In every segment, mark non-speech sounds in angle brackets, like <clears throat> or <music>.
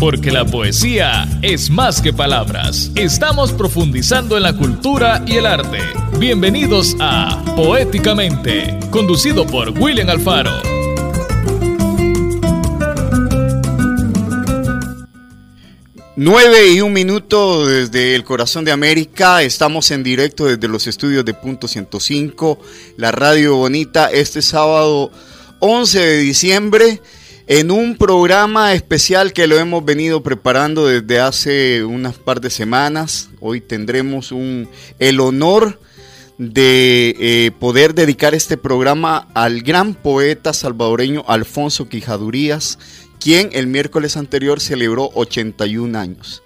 Porque la poesía es más que palabras. Estamos profundizando en la cultura y el arte. Bienvenidos a Poéticamente, conducido por William Alfaro. Nueve y un minuto desde el corazón de América. Estamos en directo desde los estudios de Punto 105, la radio bonita, este sábado 11 de diciembre en un programa especial que lo hemos venido preparando desde hace unas par de semanas. Hoy tendremos un, el honor de eh, poder dedicar este programa al gran poeta salvadoreño Alfonso Quijadurías, quien el miércoles anterior celebró 81 años.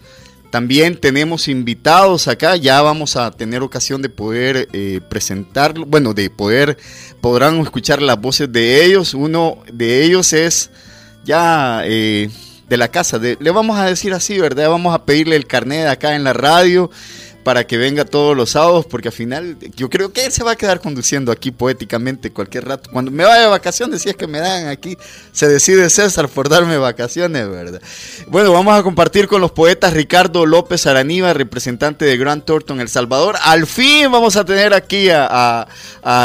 También tenemos invitados acá, ya vamos a tener ocasión de poder eh, presentarlo, bueno, de poder, podrán escuchar las voces de ellos. Uno de ellos es ya eh, de la casa. le vamos a decir así, ¿verdad? Vamos a pedirle el carnet acá en la radio para que venga todos los sábados, porque al final yo creo que él se va a quedar conduciendo aquí poéticamente cualquier rato. Cuando me vaya de vacaciones, si es que me dan aquí, se decide César por darme vacaciones, ¿verdad? Bueno, vamos a compartir con los poetas Ricardo López Araniva, representante de Grant Thornton, El Salvador. Al fin vamos a tener aquí a,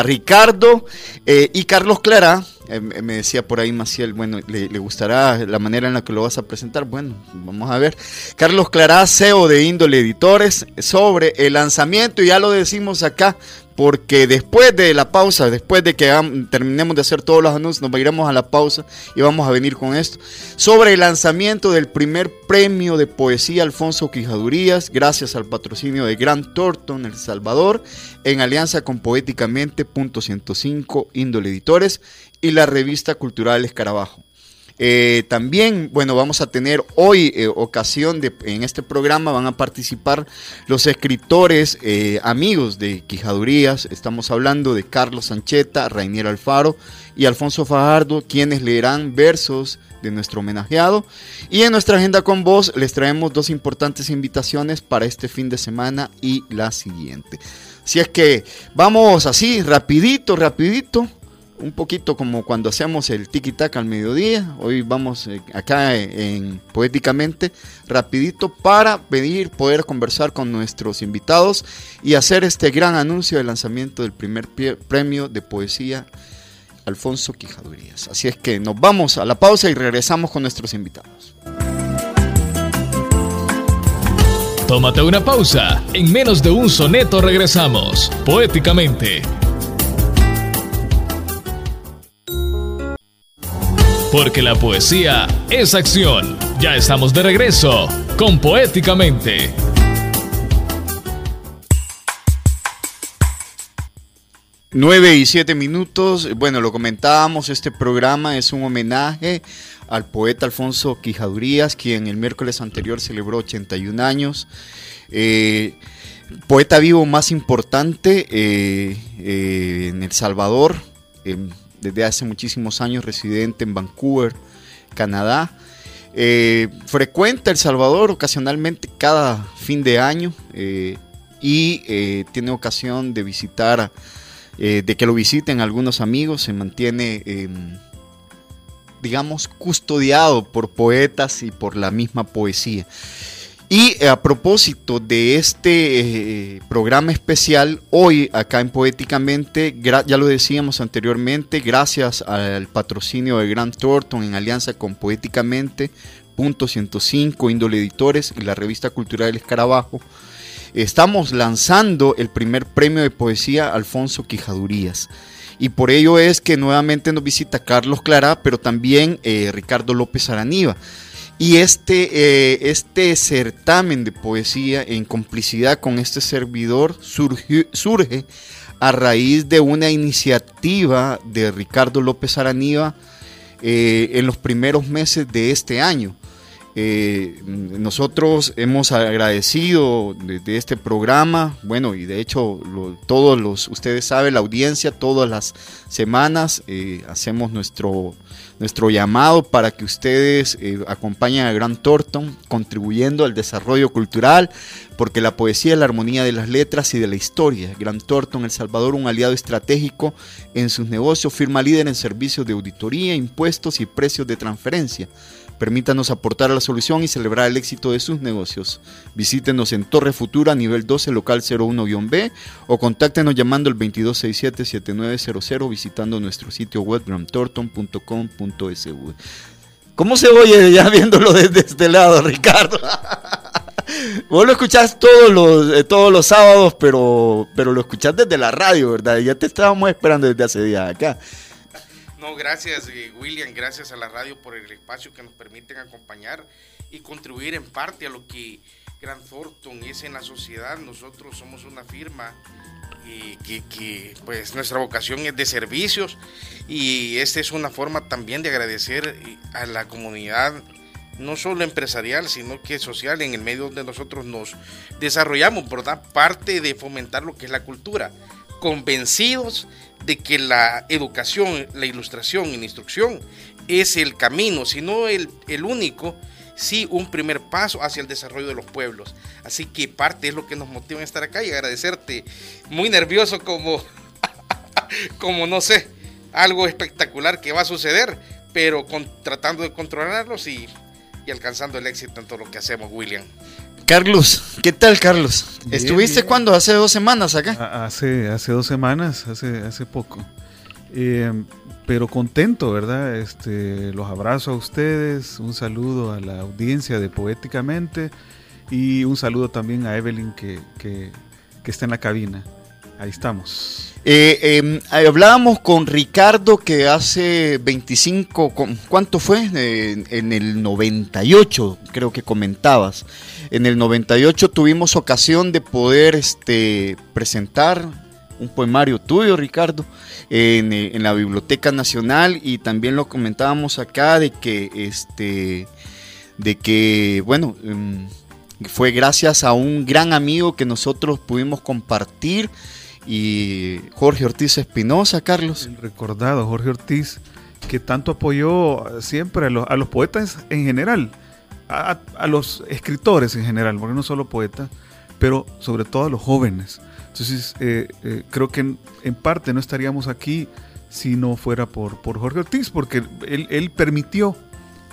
Ricardo eh, y Carlos Clara eh, me decía por ahí Maciel, bueno, le, gustará la manera en la que lo vas a presentar? Bueno, vamos a ver. Carlos Clará, CEO de Índole Editores, sobre el lanzamiento, y ya lo decimos acá, porque después de la pausa, después de que terminemos de hacer todos los anuncios, nos iremos a la pausa y vamos a venir con esto, sobre el lanzamiento del primer premio de poesía Alfonso Quijadurías, gracias al patrocinio de Grant Thornton, El Salvador, en alianza con Poéticamente, punto 105, Índole Editores y la revista cultural Escarabajo. Eh, también, bueno, vamos a tener hoy eh, ocasión de, en este programa van a participar los escritores eh, amigos de Quijadurías. Estamos hablando de Carlos Sancheta, Rainier Alfaro y Alfonso Fajardo, quienes leerán versos de nuestro homenajeado. Y en nuestra agenda con vos les traemos dos importantes invitaciones para este fin de semana y la siguiente. Si es que vamos así, rapidito, rapidito un poquito como cuando hacemos el tiki taka al mediodía. Hoy vamos eh, acá en, Poéticamente, rapidito para pedir poder conversar con nuestros invitados y hacer este gran anuncio del lanzamiento del primer premio de poesía Alfonso Quijadurías. Así es que nos vamos a la pausa y regresamos con nuestros invitados. Tómate una pausa. En menos de un soneto regresamos. Poéticamente porque la poesía es acción. Ya estamos de regreso con Poéticamente. Nueve y siete minutos. Bueno, lo comentábamos, este programa es un homenaje al poeta Alfonso Quijadurías, quien el miércoles anterior celebró 81 años. Eh, poeta vivo más importante eh, eh, en El Salvador desde hace muchísimos años residente en Vancouver, Canadá. Eh, frecuenta El Salvador ocasionalmente cada fin de año eh, y eh, tiene ocasión de visitar, de que lo visiten algunos amigos, se mantiene, em, digamos, custodiado por poetas y por la misma poesía. Y a propósito de este eh, programa especial, hoy acá en Poéticamente, ya lo decíamos anteriormente, gracias al patrocinio de Grant Thornton en alianza con Poéticamente, Punto 105, Índole Editores y la revista cultural El Escarabajo, estamos lanzando el primer premio de poesía Alfonso Quijadurías. Y por ello es que nuevamente nos visita Carlos Clara, pero también eh, Ricardo López Araniva. Y este, eh, este certamen de poesía en complicidad con este servidor surge, surge a raíz de una iniciativa de Ricardo López Araniva eh, en los primeros meses de este año. Eh, nosotros hemos agradecido de, este programa, bueno, y de hecho todos los, ustedes saben, la audiencia, todas las semanas hacemos nuestro nuestro llamado para que ustedes eh, acompañen a Grant Thornton contribuyendo al desarrollo cultural, porque la poesía es la armonía de las letras y de la historia. Grant Thornton, El Salvador, un aliado estratégico en sus negocios, firma líder en servicios de auditoría, impuestos y precios de transferencia Permítanos aportar a la solución y celebrar el éxito de sus negocios. Visítenos en Torre Futura, nivel 12, local 01-B o contáctenos llamando al 2267-7900 visitando nuestro sitio web gramtorton.com.sv. ¿Cómo se oye ya <laughs> viéndolo desde este lado, Ricardo? <laughs> Vos lo escuchás todos los, eh, todos los sábados, pero, pero lo escuchás desde la radio, ¿verdad? Ya te estábamos esperando desde hace días acá. No, gracias eh, William, gracias a la radio por el espacio que nos permiten acompañar y contribuir en parte a lo que Grand Thornton es en la sociedad. Nosotros somos una firma eh, que, que, pues nuestra vocación es de servicios y esta es una forma también de agradecer a la comunidad no solo empresarial, sino que social, en el medio donde nosotros nos desarrollamos, ¿verdad? Parte de fomentar lo que es la cultura, convencidos de que la educación, la ilustración y la instrucción es el camino, sino el, el único, sí un primer paso hacia el desarrollo de los pueblos. Así que parte es lo que nos motiva a estar acá y agradecerte, muy nervioso como, <laughs> como no sé, algo espectacular que va a suceder, pero con, tratando de controlarlos y y alcanzando el éxito en todo lo que hacemos, William. Carlos, ¿qué tal, Carlos? ¿Estuviste cuándo? ¿Hace dos semanas acá? Hace, hace dos semanas, hace, hace poco. Eh, pero contento, ¿verdad? Este, los abrazo a ustedes, un saludo a la audiencia de Poéticamente y un saludo también a Evelyn que, que, que está en la cabina. Ahí estamos. Eh, em, hablábamos con Ricardo que hace 25, ¿cuánto fue? en el 98, creo que comentabas. En el 98 tuvimos ocasión de poder este, presentar un poemario tuyo, Ricardo, en, en, la Biblioteca Nacional y también lo comentábamos acá de que, este, de que, bueno, em, fue gracias a un gran amigo que nosotros pudimos compartir y Jorge Ortiz Espinosa, Carlos. Recordado Jorge Ortiz, que tanto apoyó siempre a los, poetas en general, a, los escritores en general, porque no solo poetas, pero sobre todo a los jóvenes. Entonces, eh, eh, creo que en, parte no estaríamos aquí si no fuera por, por Jorge Ortiz, porque él, permitió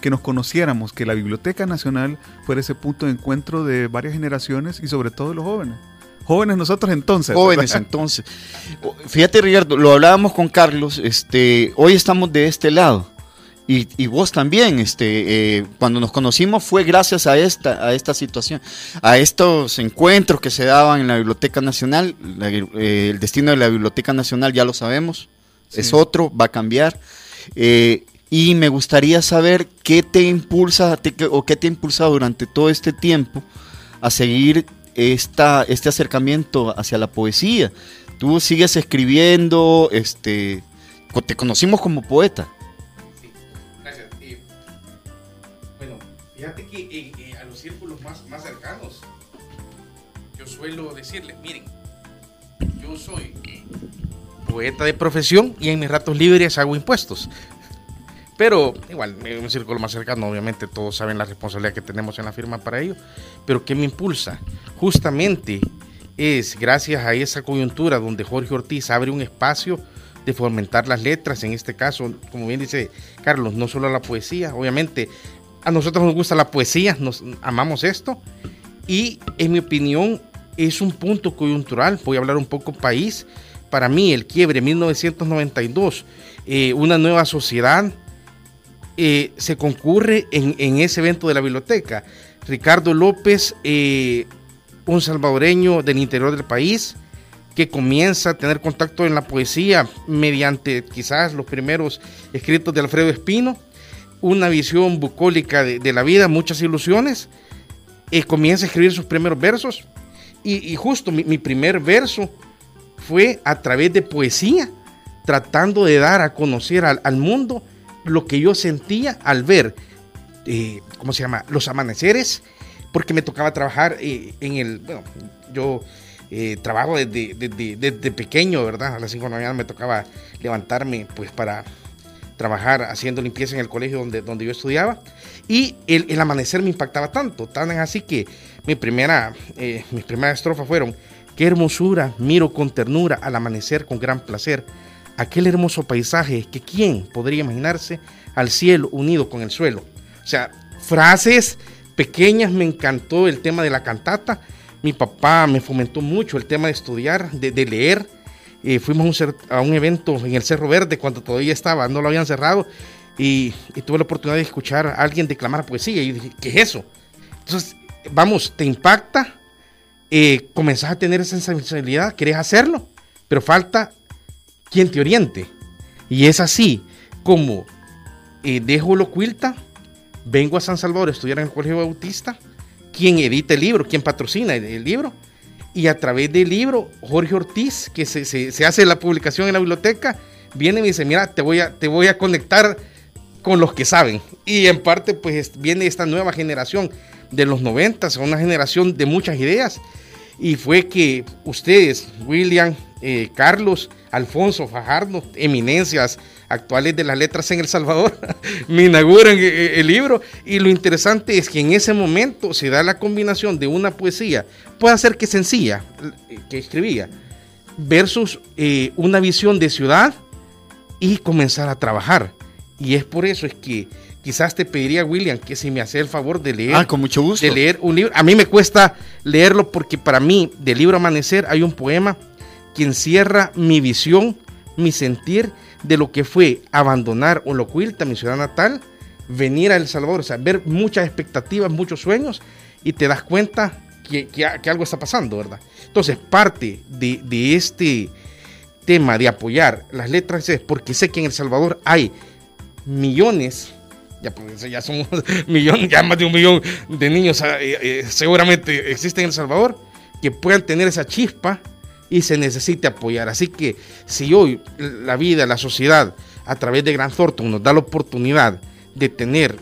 que nos conociéramos, que la Biblioteca Nacional fuera ese punto de encuentro de varias generaciones y sobre todo de los jóvenes. Jóvenes nosotros entonces. Jóvenes entonces. Fíjate, Ricardo, lo hablábamos con Carlos, este, hoy estamos de este lado. Y, vos también, este, eh, cuando nos conocimos fue gracias a esta, a esta situación, a estos encuentros que se daban en la Biblioteca Nacional. Eh, el destino de la Biblioteca Nacional ya lo sabemos, es otro, va a cambiar. Eh, y me gustaría saber qué te impulsa o qué te ha impulsado durante todo este tiempo a seguir esta, este acercamiento hacia la poesía. Tú sigues escribiendo, este, te conocimos como poeta. Fíjate que eh, eh, a los círculos más, más cercanos, yo suelo decirles, miren, yo soy poeta de profesión y en mis ratos libres hago impuestos. Pero igual, en un círculo más cercano, obviamente todos saben la responsabilidad que tenemos en la firma para ello. Pero ¿qué me impulsa? Justamente es gracias a esa coyuntura donde Jorge Ortiz abre un espacio de fomentar las letras, en este caso, como bien dice Carlos, no solo la poesía, obviamente a nosotros nos gusta la poesía, nos amamos esto. Y en mi opinión es un punto coyuntural, voy a hablar un poco país, para mí el quiebre 1992, eh, una nueva sociedad, eh, se concurre en, ese evento de la biblioteca. Ricardo López, eh, un salvadoreño del interior del país, que comienza a tener contacto en la poesía mediante quizás los primeros escritos de Alfredo Espino, una visión bucólica de, la vida, muchas ilusiones, eh, comienza a escribir sus primeros versos. Y, justo mi, primer verso fue a través de poesía, tratando de dar a conocer al mundo lo que yo sentía al ver, eh, ¿cómo se llama? Los amaneceres, porque me tocaba trabajar eh, en el, bueno, yo eh, trabajo desde, pequeño, ¿verdad? A las 5 de la mañana me tocaba levantarme pues para trabajar haciendo limpieza en el colegio donde, donde yo estudiaba y el, amanecer me impactaba tanto, tan así que mi primera, mis primeras estrofas fueron, qué hermosura, miro con ternura al amanecer con gran placer, aquel hermoso paisaje que quién podría imaginarse al cielo unido con el suelo. O sea, frases pequeñas, me encantó el tema de la cantata. Mi papá me fomentó mucho el tema de estudiar, de, leer. Eh, fuimos a un, a un, evento en el Cerro Verde cuando todavía estaba, no lo habían cerrado. Y, tuve la oportunidad de escuchar a alguien declamar poesía. Y dije, ¿qué es eso? Entonces, vamos, te impacta, eh, comenzás a tener esa sensibilidad, querés hacerlo, pero falta quien te oriente. Y es así como eh, dejo lo cuilta, vengo a San Salvador a estudiar en el Colegio Bautista, quien edita el libro, quien patrocina el, libro, y a través del libro, Jorge Ortiz, que se, se, hace la publicación en la biblioteca, viene y me dice, mira, te voy a, te voy a conectar con los que saben. Y en parte, pues viene esta nueva generación de los 90, una generación de muchas ideas. Y fue que ustedes, William, eh, Carlos, Alfonso, Fajardo, eminencias actuales de las letras en El Salvador, <laughs> me inauguran eh, eh, el libro. Y lo interesante es que en ese momento se da la combinación de una poesía, puede ser que sencilla, que escribía, versus una visión de ciudad y comenzar a trabajar. Y es por eso es que quizás te pediría, William, que si me hace el favor de leer. Ah, con mucho gusto. De leer un libro. A mí me cuesta leerlo porque para mí, del libro Amanecer, hay un poema que encierra mi visión, mi sentir de lo que fue abandonar Olocuilta, mi ciudad natal, venir a El Salvador, o sea, ver muchas expectativas, muchos sueños, y te das cuenta que, algo está pasando, ¿verdad? Entonces, parte de, de este tema de apoyar las letras es porque sé que en El Salvador hay millones, ya, pues, ya somos <laughs> millones, ya más de un millón de niños eh, eh, seguramente existen en El Salvador, que puedan tener esa chispa y se necesite apoyar. Así que si hoy la vida, la sociedad, a través de Gran Thornton nos da la oportunidad de tener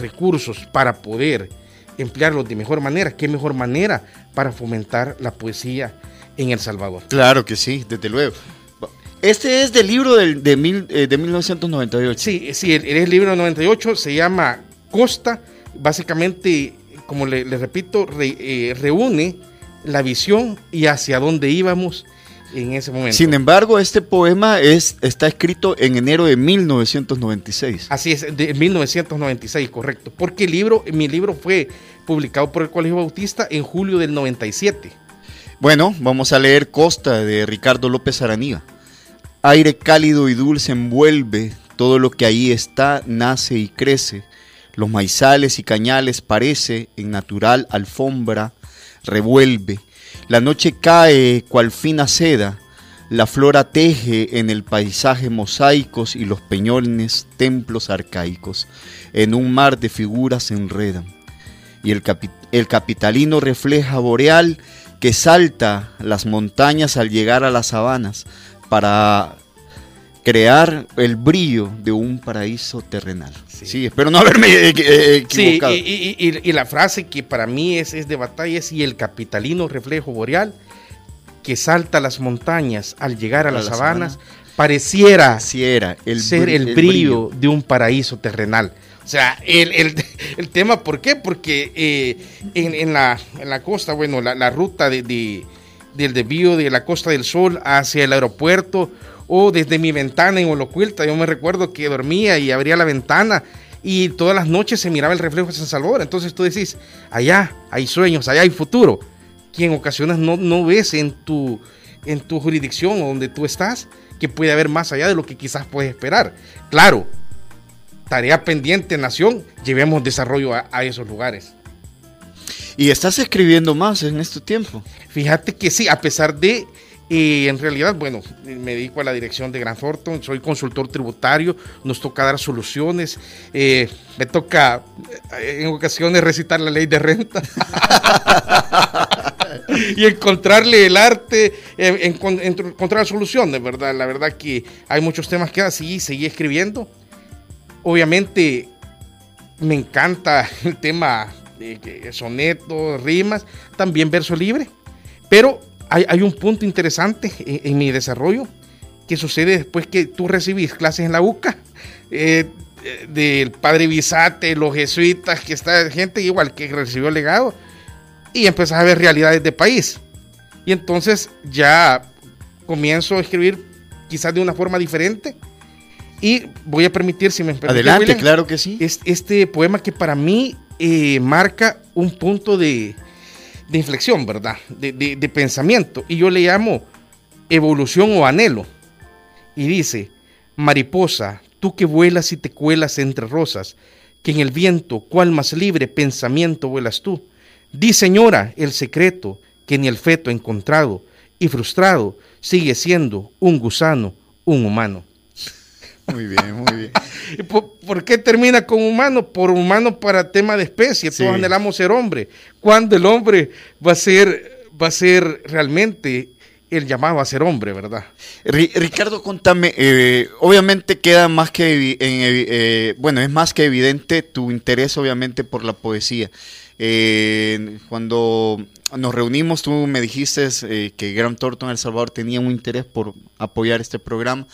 recursos para poder emplearlos de mejor manera, qué mejor manera para fomentar la poesía en El Salvador. Claro que sí, desde luego. Este es del libro del, de, mil, eh, de 1998. Sí, sí, el, el libro del 98 se llama Costa. Básicamente, como le, repito, eh, reúne la visión y hacia dónde íbamos en ese momento. Sin embargo, este poema es, está escrito en enero de 1996. Así es, de 1996, correcto. Porque el libro, mi libro fue publicado por el Colegio Bautista en julio del 97. Bueno, vamos a leer Costa de Ricardo López Aranía. Aire cálido y dulce envuelve todo lo que ahí está, nace y crece. Los maizales y cañales parece en natural alfombra, revuelve. La noche cae cual fina seda, la flora teje en el paisaje mosaicos y los peñones templos arcaicos. En un mar de figuras se enredan. Y el, el capitalino refleja boreal que salta las montañas al llegar a las sabanas para crear el brillo de un paraíso terrenal. Sí, espero no haberme eh, eh, equivocado. Sí, y, la frase que para mí es, es de batalla es, y el capitalino reflejo boreal que salta las montañas al llegar a, las sabanas, pareciera, el ser el, brillo, de un paraíso terrenal. O sea, el, <laughs> tema, ¿por qué? Porque eh, en, la, la, costa, bueno, la, ruta de del desvío de la Costa del Sol hacia el aeropuerto o desde mi ventana en Holocuilta. Yo me recuerdo que dormía y abría la ventana y todas las noches se miraba el reflejo de San Salvador. Entonces tú decís, allá hay sueños, allá hay futuro, que en ocasiones no, no ves en tu, en tu jurisdicción o donde tú estás, que puede haber más allá de lo que quizás puedes esperar. Claro, tarea pendiente, nación, llevemos desarrollo a esos lugares. ¿Y estás escribiendo más en este tiempo? Fíjate que sí, a pesar de, eh, en realidad, bueno, me dedico a la dirección de Gran Thornton, soy consultor tributario, nos toca dar soluciones, eh, me toca eh, en ocasiones recitar la ley de renta. <laughs> y encontrarle el arte, encontrar soluciones, ¿verdad? La verdad que hay muchos temas que así seguí escribiendo. Obviamente me encanta el tema sonetos, rimas, también verso libre. Pero hay, un punto interesante en, mi desarrollo que sucede después que tú recibís clases en la UCA. Eh, del padre Bisate, los jesuitas, que está gente igual que recibió el legado, y empezás a ver realidades de país. Y entonces ya comienzo a escribir quizás de una forma diferente Y voy a permitir, si me permite, Adelante, William, claro que sí. es- este poema que para mí eh, marca un punto de, de inflexión, ¿verdad? De, de- pensamiento. Y yo le llamo evolución o anhelo. Y dice, mariposa, tú que vuelas y te cuelas entre rosas, que en el viento, cual más libre pensamiento vuelas tú. Di, señora, el secreto que ni el feto encontrado y frustrado sigue siendo un gusano, un humano. Muy bien, muy bien. <laughs> ¿Y ¿Por, por qué termina con humano? Por humano para tema de especie. Sí. Todos anhelamos ser hombre. ¿Cuándo el hombre va a ser, va a ser realmente el llamado a ser hombre, verdad? Ri- Ricardo, contame, eh, obviamente queda más que, eh, bueno, es más que evidente tu interés obviamente por la poesía. Eh, cuando nos reunimos, tú me dijiste eh, que Graham Thornton El Salvador tenía un interés por apoyar este programa,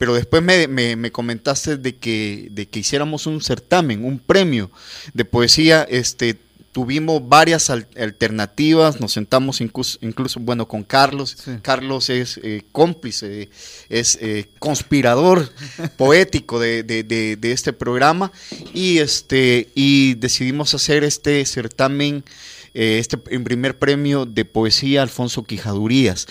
pero después me, me- me comentaste de que, de que hiciéramos un certamen, un premio de poesía, este, tuvimos varias al- alternativas, nos sentamos incluso, incluso, bueno, con Carlos. Sí. Carlos es eh, cómplice, es eh, conspirador <laughs> poético de, de- de- de este programa y, este, y decidimos hacer este certamen, eh, este en primer premio de poesía Alfonso Quijadurías.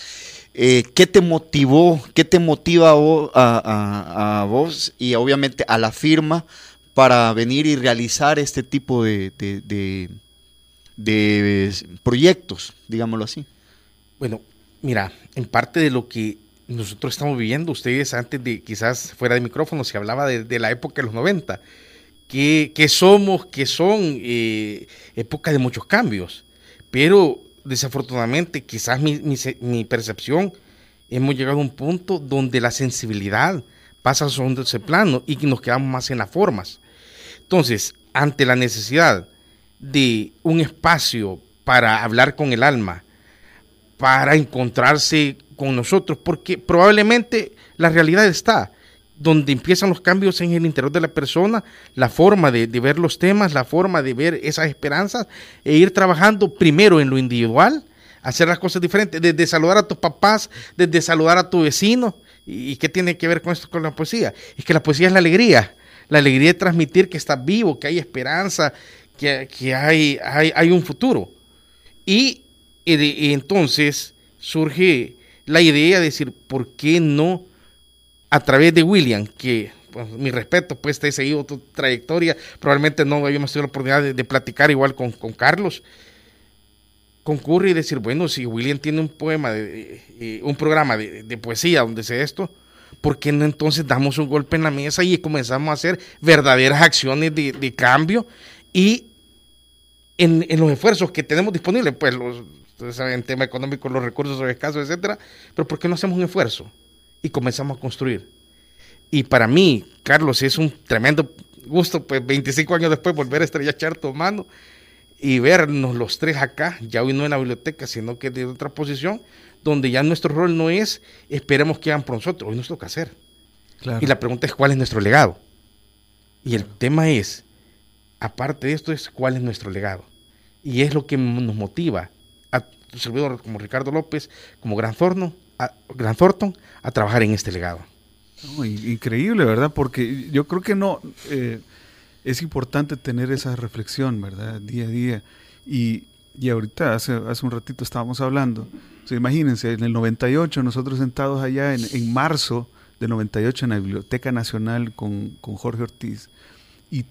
Eh, ¿Qué te motivó, qué te motiva a vo- a, a- a vos y obviamente a la firma para venir y realizar este tipo de, proyectos, digámoslo así? Bueno, mira, en parte de lo que nosotros estamos viviendo, ustedes antes de quizás fuera de micrófono se hablaba de, la época de los 90, que, que somos, que son eh, época de muchos cambios, pero desafortunadamente quizás mi, percepción, hemos llegado a un punto donde la sensibilidad pasa a segundo plano y nos quedamos más en las formas. Entonces, ante la necesidad de un espacio para hablar con el alma, para encontrarse con nosotros, porque probablemente la realidad está donde empiezan los cambios en el interior de la persona, la forma de, ver los temas, la forma de ver esas esperanzas e ir trabajando primero en lo individual, hacer las cosas diferentes, desde saludar a tus papás, desde saludar a tu vecino. ¿Y, qué tiene que ver con esto con la poesía? Es que la poesía es la alegría, la alegría de transmitir que estás vivo, que hay esperanza, que, que hay, hay, hay un futuro. Y, y y entonces surge la idea de decir, ¿por qué no a través de William, que pues, mi respeto, pues te he seguido tu trayectoria, probablemente no habíamos tenido la oportunidad de, platicar igual con, Carlos, concurre y decir, bueno, si William tiene un poema, de, eh, un programa de, poesía donde sea esto, ¿por qué no entonces damos un golpe en la mesa y comenzamos a hacer verdaderas acciones de, cambio y en, en los esfuerzos que tenemos disponibles, pues los, en tema económico, los recursos son escasos, etcétera, pero ¿por qué no hacemos un esfuerzo y comenzamos a construir? Y para mí, Carlos, es un tremendo gusto, pues 25 años después, volver a estrellachar tu mano y vernos los tres acá, ya hoy no en la biblioteca, sino que de otra posición, donde ya nuestro rol no es esperemos que hagan por nosotros, hoy nos toca hacer. Claro. Y la pregunta es cuál es nuestro legado. Y el tema es, aparte de esto, es cuál es nuestro legado. Y es lo que nos motiva a tu servidor como Ricardo López, como Gran Thornton, a, Gran Thornton, a trabajar en este legado. Increíble, ¿verdad? Porque yo creo que no eh, es importante tener esa reflexión, ¿verdad? Día a día. Y, y ahorita, hace, hace un ratito estábamos hablando. O sea, imagínense, en el 98, nosotros sentados allá en, en marzo del 98 en la Biblioteca Nacional con, con Jorge Ortiz. Y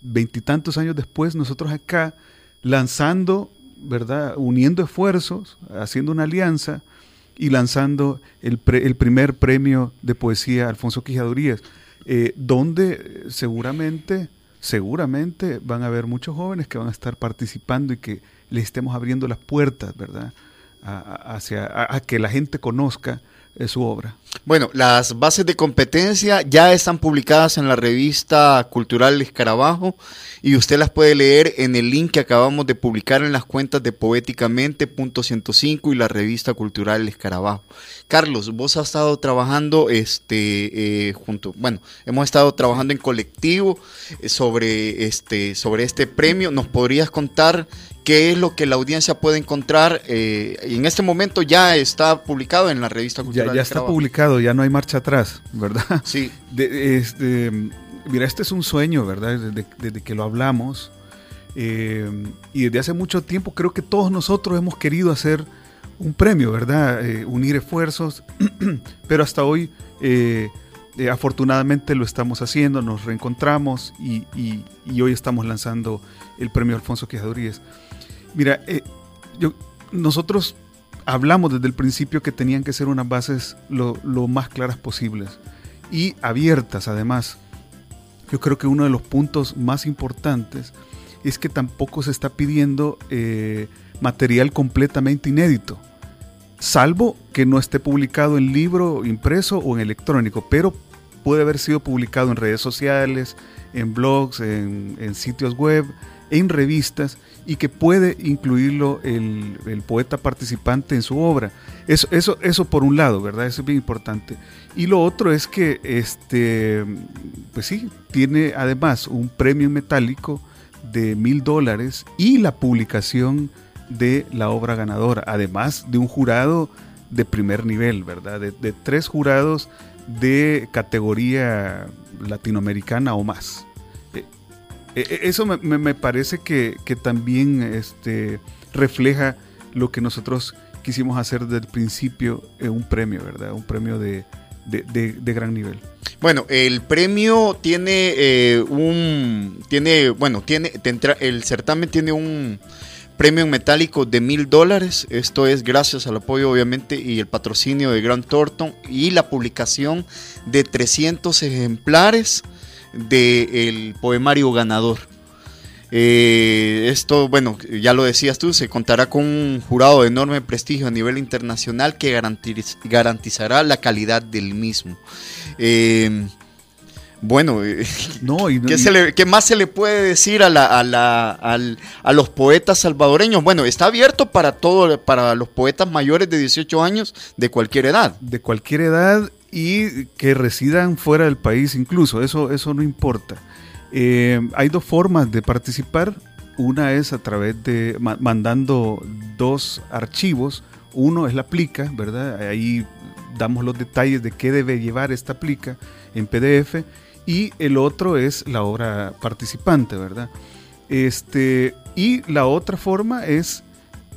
veintitantos años después, nosotros acá lanzando, ¿verdad? Uniendo esfuerzos, haciendo una alianza y lanzando el, pre- el primer premio de poesía Alfonso Quijadurías, eh, donde seguramente, seguramente van a haber muchos jóvenes que van a estar participando y que les estemos abriendo las puertas, ¿verdad? Hacia, a, que la gente conozca su obra. Bueno, las bases de competencia ya están publicadas en la revista Cultural Escarabajo y usted las puede leer en el link que acabamos de publicar en las cuentas de poéticamente.105 y la revista Cultural Escarabajo. Carlos, vos has estado trabajando este eh, junto, bueno, hemos estado trabajando en colectivo eh, sobre este sobre este premio. ¿Nos podrías contar qué es lo que la audiencia puede encontrar. Eh, en este momento ya está publicado en la revista Cultural. Ya, ya está publicado, ya no hay marcha atrás, ¿verdad? Sí. <laughs> este, mira, este es un sueño, ¿verdad? Desde, que lo hablamos. Eh, y desde hace mucho tiempo creo que todos nosotros hemos querido hacer un premio, ¿verdad? Eh, unir esfuerzos, <clears throat> pero hasta hoy afortunadamente lo estamos haciendo, nos reencontramos y, hoy estamos lanzando el premio Alfonso Quejaduríes. Mira, eh, yo, nosotros hablamos desde el principio que tenían que ser unas bases lo, más claras posibles y abiertas además. Yo creo que uno de los puntos más importantes es que tampoco se está pidiendo eh, material completamente inédito, salvo que no esté publicado en libro impreso o en electrónico, pero puede haber sido publicado en redes sociales, en blogs, en, sitios web, en revistas y que puede incluirlo el, poeta participante en su obra. Eso, eso, eso por un lado, ¿verdad? Eso es bien importante. Y lo otro es que, este, pues sí, tiene además un premio metálico de mil dólares y la publicación de la obra ganadora, además de un jurado de primer nivel, ¿verdad? de tres jurados de categoría latinoamericana o más. Eh, eh, eso me, parece que, también este, refleja lo que nosotros quisimos hacer desde el principio, en un premio, ¿verdad? Un premio de, gran nivel. Bueno, el premio tiene eh, un, tiene, bueno, tiene, el certamen tiene un, premio en metálico de mil dólares. Esto es gracias al apoyo obviamente y el patrocinio de Grant Thornton y la publicación de 300 ejemplares del poemario ganador. Eh, esto, bueno, ya lo decías tú, se contará con un jurado de enorme prestigio a nivel internacional que garantizará la calidad del mismo. Eh, bueno, eh, <laughs> no, y, ¿qué, más se le puede decir a, la, a, los poetas salvadoreños? Bueno, está abierto para todo, para los poetas mayores de 18 años de cualquier edad. De cualquier edad y que residan fuera del país incluso, eso, eso no importa. Eh, hay dos formas de participar. Una es a través de mandando dos archivos. Uno es la plica, ¿verdad? Ahí damos los detalles de qué debe llevar esta plica en PDF y el otro es la obra participante, ¿verdad? Este, y la otra forma es,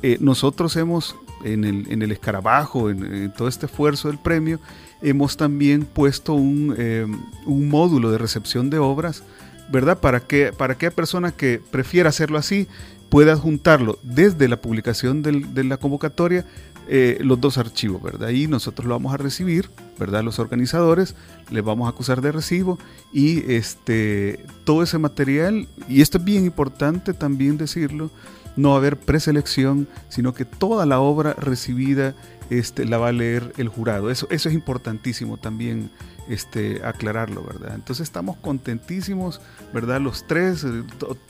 eh, nosotros hemos, en el, en el escarabajo, en, todo este esfuerzo del premio, hemos también puesto un, eh, un módulo de recepción de obras, ¿verdad? Para que para aquella persona que prefiera hacerlo así, pueda adjuntarlo desde la publicación de la convocatoria eh, los dos archivos, ¿verdad? Y nosotros lo vamos a recibir, ¿verdad? Los organizadores les vamos a acusar de recibo y este, todo ese material, y esto es bien importante también decirlo, no haber preselección, sino que toda la obra recibida este, la va a leer el jurado. Eso, eso es importantísimo también este, aclararlo, ¿verdad? Entonces estamos contentísimos, ¿verdad? Los tres, eh,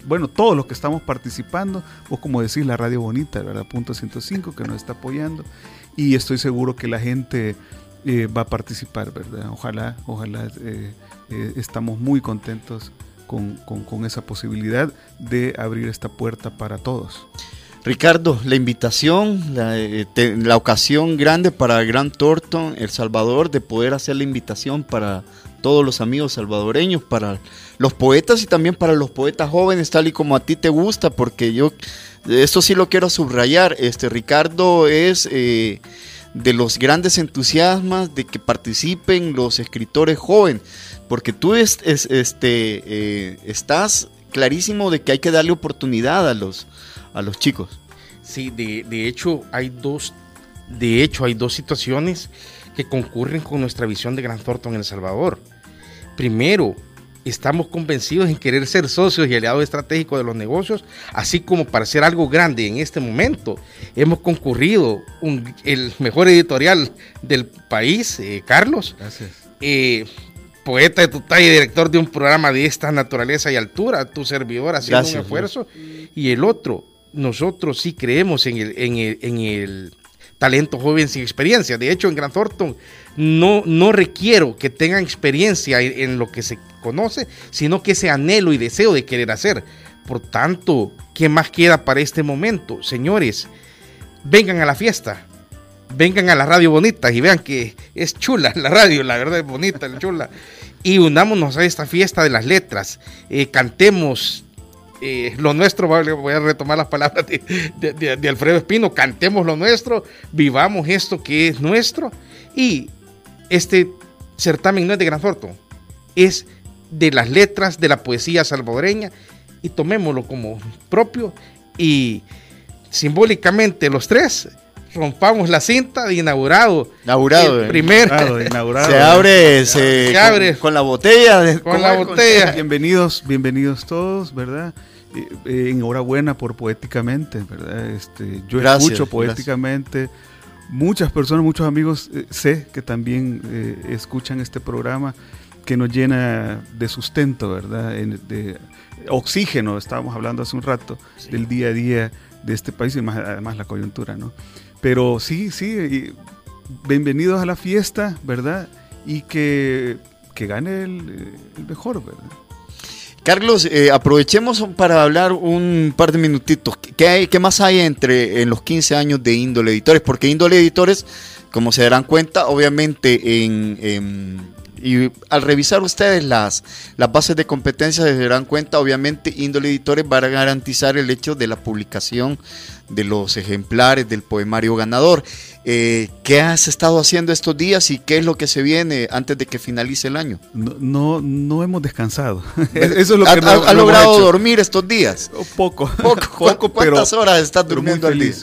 bueno, todos los que estamos participando, vos como decís, la Radio Bonita, ¿verdad? Punto 105 que nos está apoyando y estoy seguro que la gente eh, va a participar, ¿verdad? Ojalá, ojalá eh, estamos muy contentos con, esa posibilidad de abrir esta puerta para todos. Ricardo, la invitación, eh, la, ocasión grande para Gran Thornton, El Salvador, de poder hacer la invitación para todos los amigos salvadoreños, para los poetas y también para los poetas jóvenes, tal y como a ti te gusta, porque yo, esto sí lo quiero subrayar, este Ricardo es eh, de los grandes entusiasmas de que participen los escritores jóvenes, porque tú este, eh, estás clarísimo de que hay que darle oportunidad a los a los chicos. Sí, de, hecho hay dos, de hecho hay dos situaciones que concurren con nuestra visión de Gran Thornton en El Salvador. Primero, estamos convencidos en querer ser socios y aliados estratégicos de los negocios, así como para hacer algo grande en este momento. Hemos concurrido el mejor editorial del país, eh, Carlos. Gracias. Eh, poeta de tu talla y director de un programa de esta naturaleza y altura, tu servidor haciendo un esfuerzo. Y el otro, nosotros sí creemos en el, en el, talento joven sin experiencia. De hecho, en Gran Thornton no, no requiero que tengan experiencia en, lo que se conoce, sino que ese anhelo y deseo de querer hacer. Por tanto, ¿qué más queda para este momento? Señores, vengan a la fiesta, vengan a la radio bonita y vean que es chula la radio, la verdad es bonita, es chula. Y unámonos a esta fiesta de las letras, eh, cantemos eh, lo nuestro, voy a retomar las palabras de, Alfredo Espino, cantemos lo nuestro, vivamos esto que es nuestro. Y este certamen no es de Gran Forto, es de las letras de la poesía salvadoreña y tomémoslo como propio y simbólicamente los tres rompamos la cinta de inaugurado. Inaugurado. El primer. <laughs> Inaugurado, Se abre, se, abre con, la botella. con, la botella. Bienvenidos, bienvenidos todos, ¿verdad? Eh, enhorabuena por Poéticamente, ¿verdad? Este, yo escucho Poéticamente. Muchas personas, muchos amigos, eh, sé que también eh, escuchan este programa que nos llena de sustento, ¿verdad? de oxígeno, estábamos hablando hace un rato, del día a día de este país y más, además la coyuntura, ¿no? Pero sí, sí, bienvenidos a la fiesta, ¿verdad? Y que, gane el, mejor, ¿verdad? Carlos, eh, aprovechemos para hablar un par de minutitos. ¿Qué, hay, ¿Qué más hay entre en los 15 años de Índole Editores? Porque Índole Editores, como se darán cuenta, obviamente en y al revisar ustedes las, las bases de competencia se darán cuenta, obviamente, Índole Editores va a garantizar el hecho de la publicación de los ejemplares del poemario ganador. Eh, ¿Qué has estado haciendo estos días y qué es lo que se viene antes de que finalice el año? No, no, hemos descansado. <laughs> Eso es lo que ¿Ha, logrado dormir estos días? Poco. <laughs> <laughs> Poco. ¿Cuántas horas estás durmiendo al día?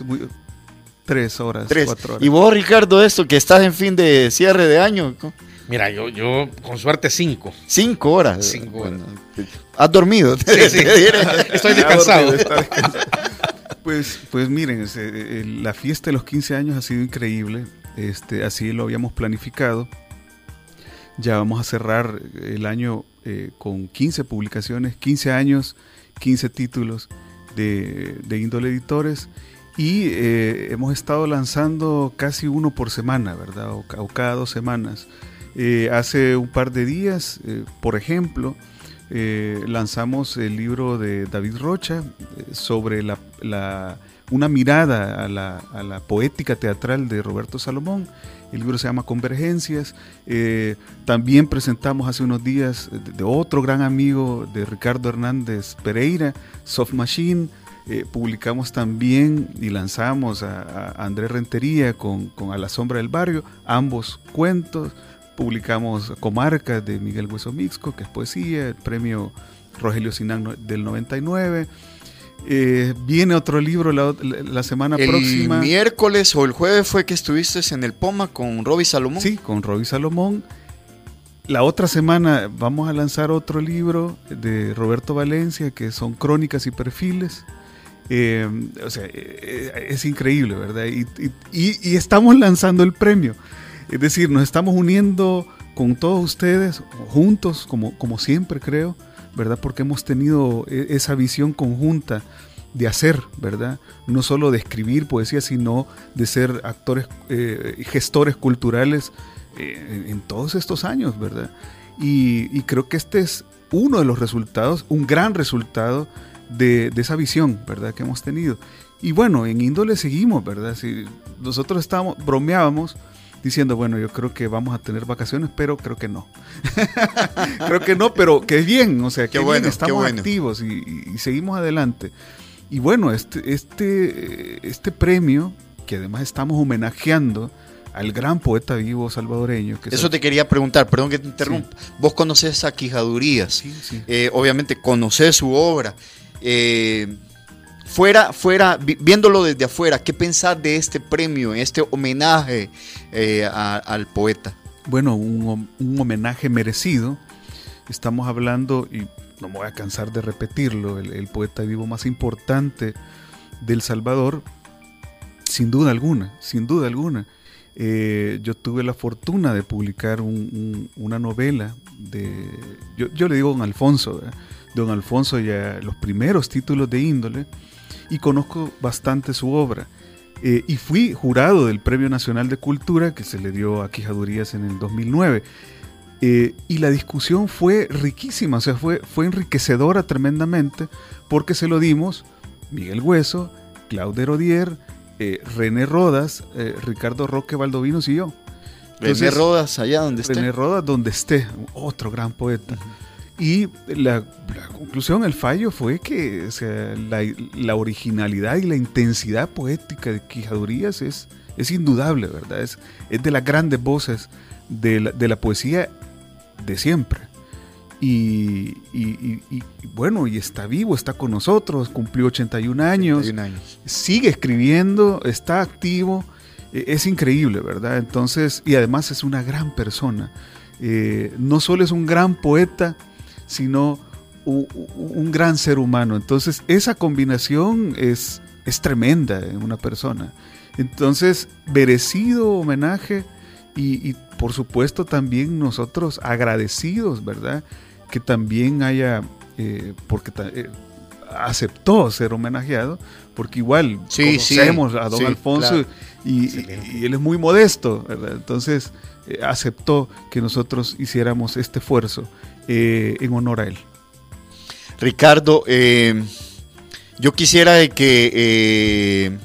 tres horas, cuatro horas. Y vos, Ricardo, esto que estás en fin de cierre de año. Mira, yo, yo con suerte cinco. ¿Cinco horas? Cinco horas. ¿Has dormido? Sí, sí. <laughs> Estoy <laughs> descansado. pues, pues miren, la fiesta de los 15 años ha sido increíble. Este, así lo habíamos planificado. Ya vamos a cerrar el año eh, con 15 publicaciones, 15 años, 15 títulos de, de índole editores y eh, hemos estado lanzando casi uno por semana, ¿verdad? o cada dos semanas. Eh, hace un par de días, eh, por ejemplo, eh, lanzamos el libro de David Rocha sobre la, una mirada a la, poética teatral de Roberto Salomón. El libro se llama Convergencias. también presentamos hace unos días de, otro gran amigo de Ricardo Hernández Pereira, Soft Machine. publicamos también y lanzamos a, Andrés Rentería con, con, A la sombra del barrio, ambos cuentos publicamos Comarcas de Miguel Hueso Mixco, que es poesía, el premio Rogelio Sinán del 99. Eh, viene otro libro la, semana próxima. El miércoles o el jueves fue que estuviste en el Poma con Roby Salomón. Sí, con Roby Salomón. La otra semana vamos a lanzar otro libro de Roberto Valencia, que son crónicas y perfiles. Eh, o sea, eh, es increíble, ¿verdad? y, estamos lanzando el premio. Es decir, nos estamos uniendo con todos ustedes, juntos, como, como siempre creo, ¿verdad? Porque hemos tenido e, esa visión conjunta de hacer, ¿verdad? No solo de escribir poesía, sino de ser actores, eh, gestores culturales eh, en, todos estos años, ¿verdad? Y, creo que este es uno de los resultados, un gran resultado de, esa visión, ¿verdad? Que hemos tenido. Y bueno, en índole seguimos, ¿verdad? Si nosotros estábamos, bromeábamos diciendo, bueno, yo creo que vamos a tener vacaciones, pero creo que no. <laughs> creo que no, pero que bien, o sea, que bueno, estamos activos y, seguimos adelante. Y bueno, este, este, este premio, que además estamos homenajeando al gran poeta vivo salvadoreño. Que Eso te quería preguntar, perdón que te interrumpa. Vos conoces a Quijadurías, sí, sí. Eh, obviamente conoces su obra. Eh, Fuera, fuera, viéndolo desde afuera, ¿qué pensás de este premio, este homenaje eh, al poeta? Bueno, un, homenaje merecido. Estamos hablando, y no me voy a cansar de repetirlo, el, poeta vivo más importante del Salvador, sin duda alguna, sin duda alguna. Eh, yo tuve la fortuna de publicar una novela de, yo, le digo don Alfonso, don Alfonso ya los primeros títulos de índole, y conozco bastante su obra. Eh, y fui jurado del Premio Nacional de Cultura que se le dio a Quijadurías en el 2009. Eh, y la discusión fue riquísima, o sea, fue, fue enriquecedora tremendamente, porque se lo dimos Miguel Hueso, Claude Rodier, eh, René Rodas, eh, Ricardo Roque Valdovinos y yo. René Rodas, allá donde esté. René Rodas, donde esté, otro gran poeta. Y la, conclusión, el fallo fue que la, originalidad y la intensidad poética de Quijadurías es, es indudable, ¿verdad? Es, es de las grandes voces de la, de la poesía de siempre. Y, bueno, y está vivo, está con nosotros, cumplió 81 años, sigue escribiendo, está activo, e, es increíble, ¿verdad? Entonces, y además es una gran persona. Eh, no solo es un gran poeta, sino un, gran ser humano. Entonces, esa combinación es, es tremenda en una persona. Entonces, merecido homenaje y, por supuesto también nosotros agradecidos, ¿verdad? Que también haya, eh, porque eh, aceptó ser homenajeado, porque igual conocemos a don Alfonso y, él es muy modesto, ¿verdad? Entonces eh, aceptó que nosotros hiciéramos este esfuerzo en honor a él. Ricardo, yo quisiera que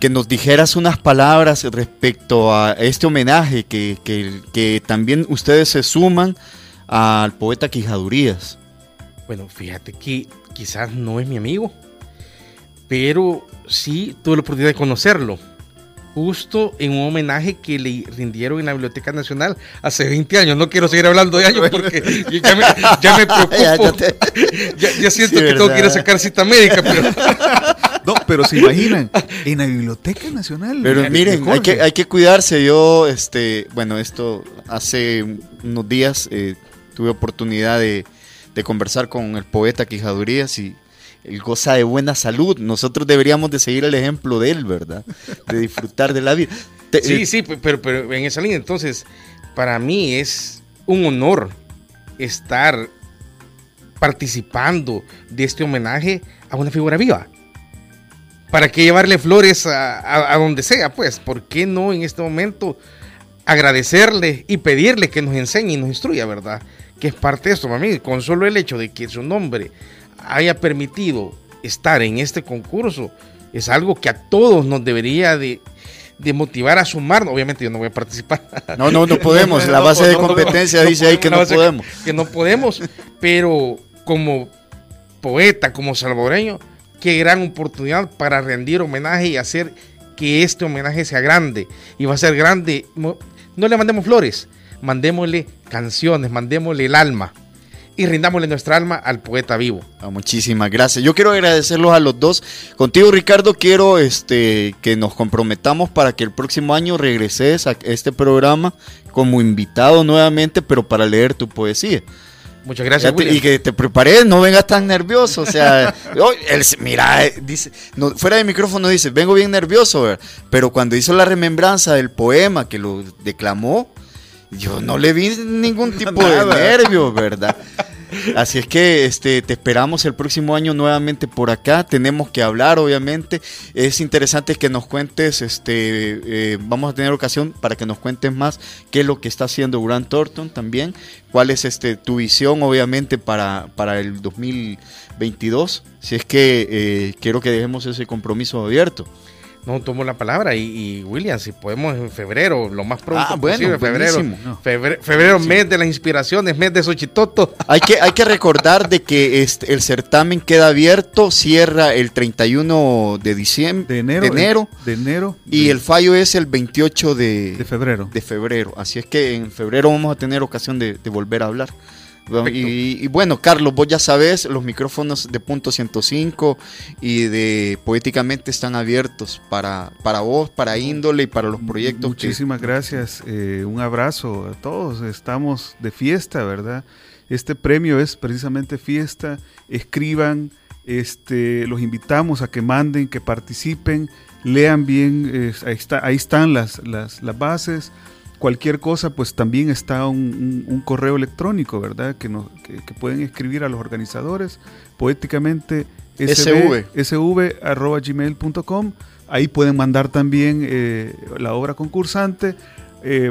que nos dijeras unas palabras respecto a este homenaje que, que, también ustedes se suman al poeta Quijadurías. Bueno, fíjate que quizás no es mi amigo, pero sí tuve la oportunidad de conocerlo. Justo en un homenaje que le rindieron en la Biblioteca Nacional hace 20 años. No quiero seguir hablando de años porque ya me, ya me <laughs> preocupo. ya, siento que tengo que ir a sacar cita médica, pero <laughs> No, pero se imaginan, en la Biblioteca Nacional. Pero miren, hay que, hay que cuidarse. Yo, este, bueno, esto hace unos días eh, tuve oportunidad de, conversar con el poeta Quijadurías y él goza de buena salud. Nosotros deberíamos de seguir el ejemplo de él, ¿verdad? De disfrutar de la vida. sí, eh, sí, pero, pero en esa línea, entonces, para mí es un honor estar participando de este homenaje a una figura viva. ¿Para qué llevarle flores a, donde sea? Pues, ¿por qué no en este momento agradecerle y pedirle que nos enseñe y nos instruya, verdad? Que es parte de esto, mami. Con solo el hecho de que su nombre haya permitido estar en este concurso, es algo que a todos nos debería de, motivar a sumar. Obviamente yo no voy a participar. No, no, no podemos. <laughs> La base de competencia dice ahí que no podemos. que no podemos, pero como poeta, como salvadoreño, qué gran oportunidad para rendir homenaje y hacer que este homenaje sea grande. Y va a ser grande. No le mandemos flores, mandémosle canciones, mandémosle el alma y rindámosle nuestra alma al poeta vivo. Ah, muchísimas gracias. Yo quiero agradecerlos a los dos. Contigo, Ricardo, quiero este, que nos comprometamos para que el próximo año regreses a este programa como invitado nuevamente, pero para leer tu poesía. Muchas gracias. y que te prepares, no vengas tan nervioso. O sea, <laughs> mira, eh, dice, fuera de micrófono dice, vengo bien nervioso, pero cuando hizo la remembranza del poema que lo declamó, yo no le vi ningún <laughs> tipo de nervio, ¿verdad? Así es que este, te esperamos el próximo año nuevamente por acá. Tenemos que hablar, obviamente. Es interesante que nos cuentes, este, eh, vamos a tener ocasión para que nos cuentes más qué es lo que está haciendo Grant Thornton también. ¿Cuál es este, tu visión, obviamente, para, para el 2022? Si es que eh, quiero que dejemos ese compromiso abierto no tomo la palabra. Y, William, si podemos en febrero, lo más pronto ah, posible, febrero, febrero, mes de las inspiraciones, mes de Xochitoto. <laughs> Hay que, hay que recordar de que este, el certamen queda abierto, cierra el 31 de diciembre, de enero, de enero, y el fallo es el 28 de, de, febrero. De febrero. Así es que en febrero vamos a tener ocasión de volver a hablar. Y, bueno, Carlos, vos ya sabes, los micrófonos de punto 105 y de Poéticamente están abiertos para, para vos, para índole y para los proyectos. Muchísimas gracias. Eh, un abrazo a todos. Estamos de fiesta, ¿verdad? Este premio es precisamente fiesta. Escriban, este, los invitamos a que manden, que participen, lean bien. ahí, está, ahí están las, las, las bases cualquier cosa, pues también está un, correo electrónico, ¿verdad? Que, nos, que, pueden escribir a los organizadores poéticamente sv, sv.gmail.com. Ahí pueden mandar también eh, la obra concursante. Eh,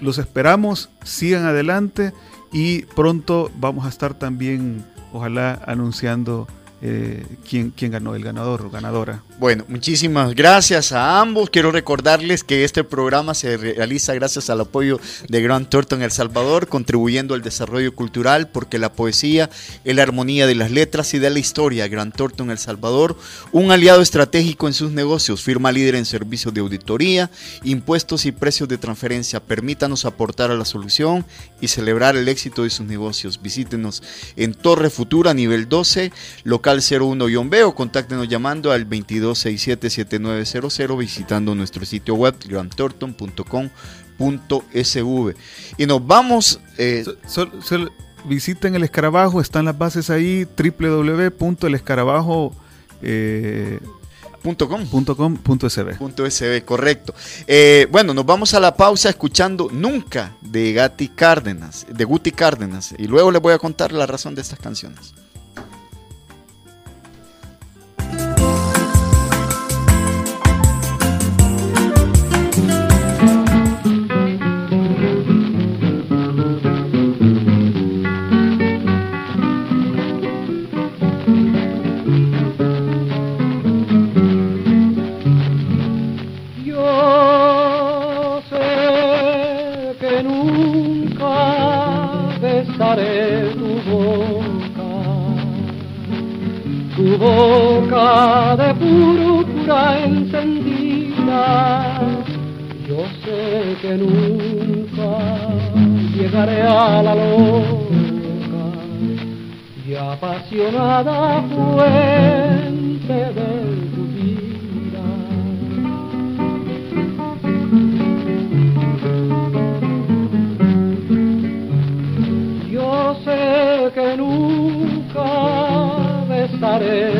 los esperamos, sigan adelante y pronto vamos a estar también, ojalá, anunciando eh, quién, ganó, el ganador o ganadora. Bueno, muchísimas gracias a ambos. Quiero recordarles que este programa se realiza gracias al apoyo de Grant Thornton El Salvador, contribuyendo al desarrollo cultural, porque la poesía es la armonía de las letras y de la historia. Grant Thornton El Salvador, un aliado estratégico en sus negocios, firma líder en servicios de auditoría, impuestos y precios de transferencia. Permítanos aportar a la solución y celebrar el éxito de sus negocios. Visítenos en Torre Futura, nivel 12, local 01-B o contáctenos llamando al 22 267-7900 visitando nuestro sitio web grantorton.com.sv. Y nos vamos... Eh, visiten el escarabajo, están las bases ahí, www.elescarabajo... Eh, correcto. Eh, bueno, nos vamos a la pausa escuchando Nunca de Gatti Cárdenas, de Guti Cárdenas, y luego les voy a contar la razón de estas canciones. de púrpura encendida. Yo sé que nunca llegaré a la loca y apasionada fuente de tu vida. Yo sé que nunca besaré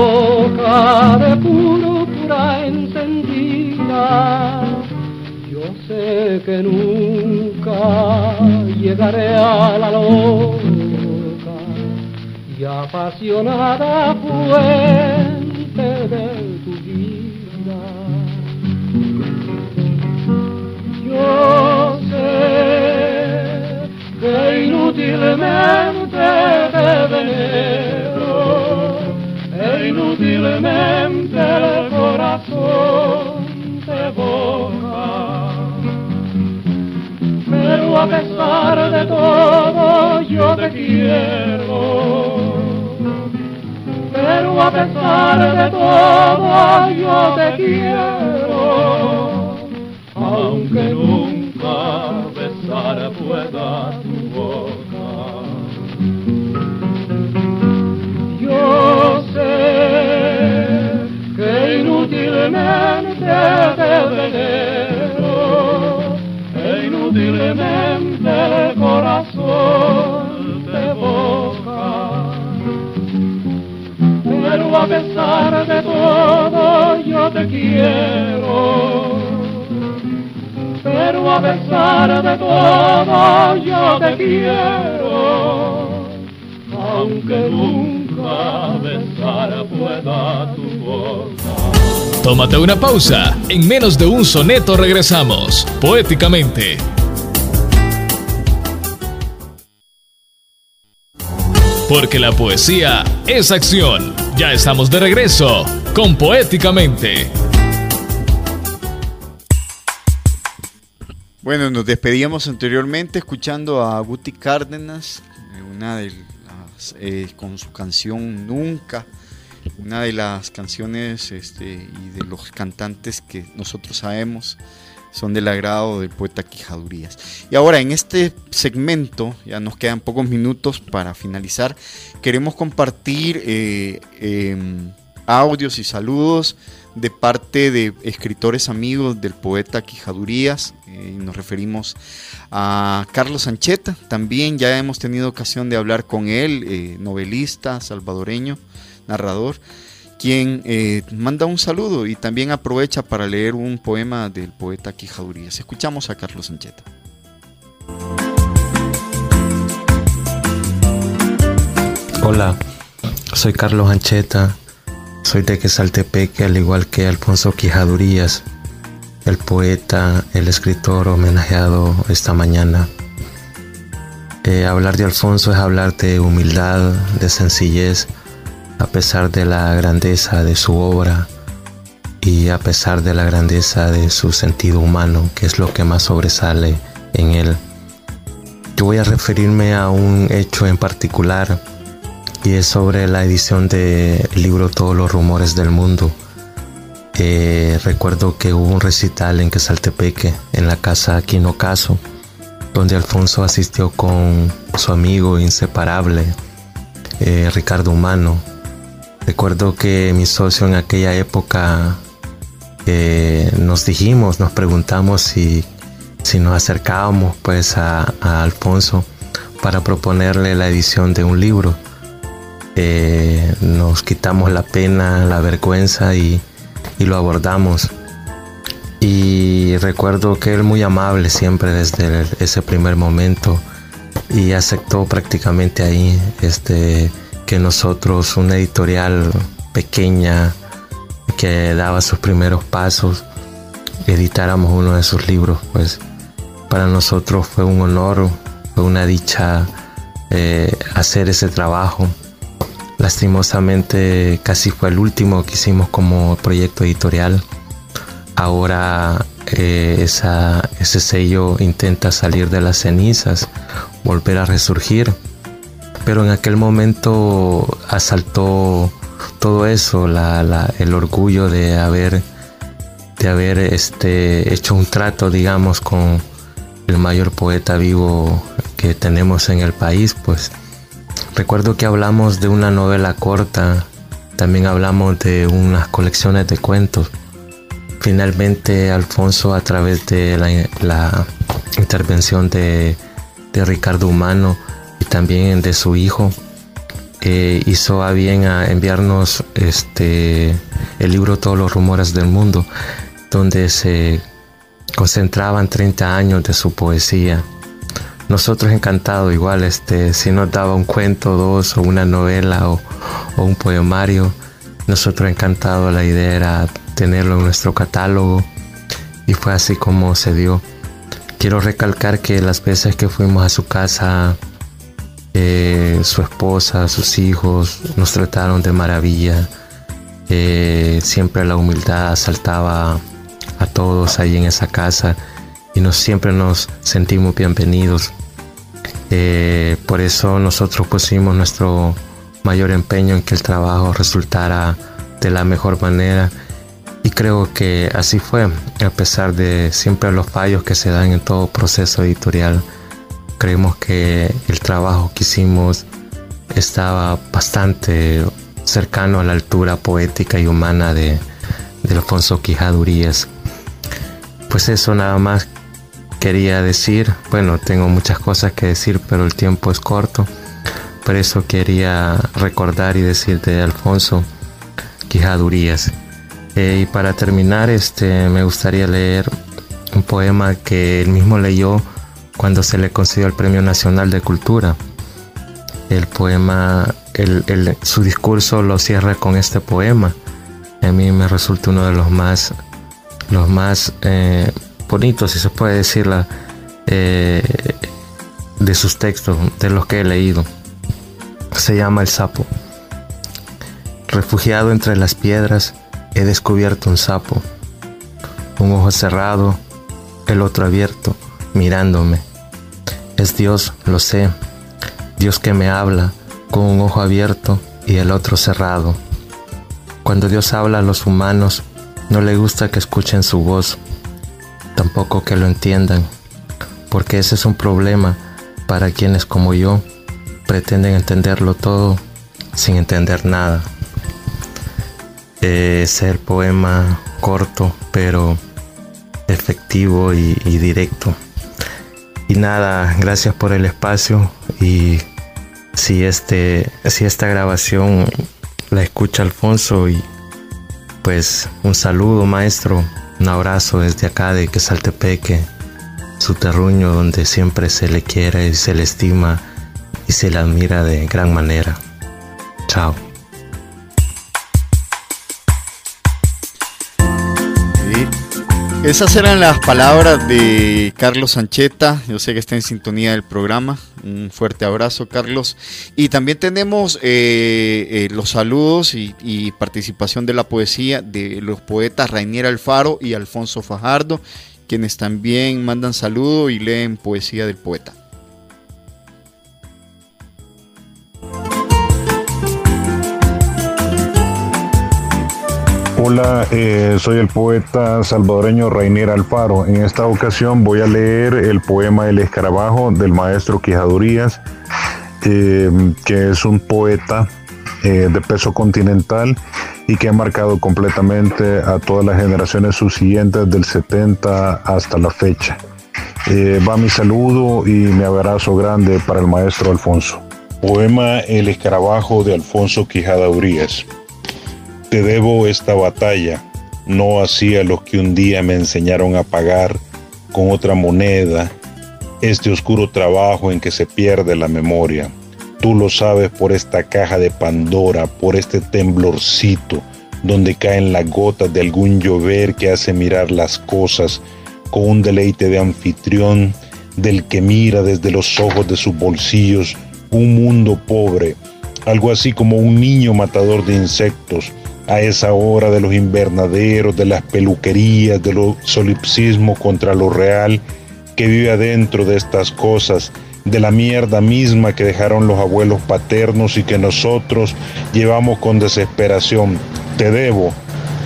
boca de púrpura encendida. Yo sé que nunca llegaré a la loca y apasionada fuente de tu vida. Yo sé que inútilmente te horriblemente el corazón te borra. Pero a pesar de todo yo te quiero. Pero a pesar de todo yo te quiero. Aunque nunca besar pueda tu boca. Yo sé inutilmente veneno, e inutilmente el corazón te boca. Pero a pesar de todo yo te quiero, pero a pesar de todo yo te quiero, aunque nunca besar pueda tu voz una pausa. En menos de un soneto regresamos, poéticamente. Porque la poesía es acción. Ya estamos de regreso con Poéticamente. Bueno, nos despedíamos anteriormente escuchando a Guti Cárdenas, una de las, eh, con su canción Nunca una de las canciones este, y de los cantantes que nosotros sabemos son del agrado del poeta Quijadurías. Y ahora en este segmento, ya nos quedan pocos minutos para finalizar, queremos compartir eh, em, audios y saludos de parte de escritores amigos del poeta Quijadurías. Eh, nos referimos a Carlos Sancheta, también ya hemos tenido ocasión de hablar con él, eh, novelista salvadoreño narrador, quien eh, manda un saludo y también aprovecha para leer un poema del poeta Quijadurías. Escuchamos a Carlos Sancheta. Hola, soy Carlos Ancheta, soy de Quesaltepeque, al igual que Alfonso Quijadurías. el poeta, el escritor homenajeado esta mañana. Eh, hablar de Alfonso es hablar de humildad, de sencillez, a pesar de la grandeza de su obra y a pesar de la grandeza de su sentido humano, que es lo que más sobresale en él. Yo voy a referirme a un hecho en particular y es sobre la edición del libro Todos los rumores del mundo. Eh, recuerdo que hubo un recital en Quesaltepeque, en la casa Quino Caso, donde Alfonso asistió con su amigo inseparable, eh, Ricardo Humano. Recuerdo que mi socio en aquella época eh, nos dijimos, nos preguntamos si, si nos acercábamos pues a, Alfonso para proponerle la edición de un libro. Eh, nos quitamos la pena, la vergüenza y, y lo abordamos. Y recuerdo que él muy amable siempre desde ese primer momento y aceptó prácticamente ahí este, que nosotros, una editorial pequeña que daba sus primeros pasos, editáramos uno de sus libros. Pues para nosotros fue un honor, fue una dicha eh, hacer ese trabajo. Lastimosamente casi fue el último que hicimos como proyecto editorial Ahora eh, ese sello intenta salir de las cenizas, volver a resurgir. Pero en aquel momento asaltó todo eso, el orgullo de haber, de haber este, hecho un trato, digamos, con el mayor poeta vivo que tenemos en el país. Pues recuerdo que hablamos de una novela corta, también hablamos de unas colecciones de cuentos Finalmente, Alfonso, a través de la, intervención de, Ricardo Humano también de su hijo, eh, hizo a bien a enviarnos este, el libro Todos los rumores del mundo, donde se concentraban 30 años de su poesía. Nosotros encantados, igual, este, si nos daba un cuento, dos, o una novela o, o un poemario, nosotros encantados, la idea era tenerlo en nuestro catálogo y fue así como se dio. Quiero recalcar que las veces que fuimos a su casa, eh, su esposa, sus hijos nos trataron de maravilla. Eh, siempre la humildad asaltaba a todos ahí en esa casa y nos, siempre nos sentimos bienvenidos. Eh, por eso nosotros pusimos nuestro mayor empeño en que el trabajo resultara de la mejor manera y creo que así fue, a pesar de siempre los fallos que se dan en todo proceso editorial. Creemos que el trabajo que hicimos estaba bastante cercano a la altura poética y humana de, Alfonso Quijadurías. Pues eso nada más quería decir. Bueno, tengo muchas cosas que decir, pero el tiempo es corto. Por eso quería recordar y decir de Alfonso Quijadurías. Eh, y para terminar, este, me gustaría leer un poema que él mismo leyó cuando se le concedió el Premio Nacional de Cultura. El poema, su discurso lo cierra con este poema. A mí me resulta uno de los más, los más eh, bonitos, si se puede decir, eh, de sus textos, de los que he leído. Se llama El sapo. Refugiado entre las piedras, he descubierto un sapo, un ojo cerrado, el otro abierto, mirándome. Es Dios, lo sé, Dios que me habla con un ojo abierto y el otro cerrado. Cuando Dios habla a los humanos, no le gusta que escuchen su voz, tampoco que lo entiendan, porque ese es un problema para quienes como yo pretenden entenderlo todo sin entender nada eh, ser poema corto, pero efectivo y, directo. Y nada, gracias por el espacio y si, este, si esta grabación la escucha Alfonso y pues un saludo maestro, un abrazo desde acá de Quesaltepeque, su terruño donde siempre se le quiere y se le estima y se le admira de gran manera. Chao. Esas eran las palabras de Carlos Sancheta. Yo sé que está en sintonía del programa. Un fuerte abrazo, Carlos. Y también tenemos eh, eh, los saludos y, y, participación de la poesía de los poetas Rainier Alfaro y Alfonso Fajardo, quienes también mandan saludo y leen poesía del poeta. Hola, eh, soy el poeta salvadoreño Rainier Alfaro. En esta ocasión voy a leer el poema El escarabajo del maestro Quijadurías, eh, que es un poeta eh, de peso continental y que ha marcado completamente a todas las generaciones subsiguientes del 70 hasta la fecha. va mi saludo y mi abrazo grande para el maestro Alfonso. Poema El escarabajo de Alfonso Quijada Urias. Te debo esta batalla, no así a los que un día me enseñaron a pagar con otra moneda este oscuro trabajo en que se pierde la memoria. Tú lo sabes por esta caja de Pandora, por este temblorcito donde caen las gotas de algún llover que hace mirar las cosas con un deleite de anfitrión del que mira desde los ojos de sus bolsillos un mundo pobre, algo así como un niño matador de insectos a esa hora de los invernaderos, de las peluquerías, de los solipsismos contra lo real, que vive adentro de estas cosas, de la mierda misma que dejaron los abuelos paternos y que nosotros llevamos con desesperación. Te debo,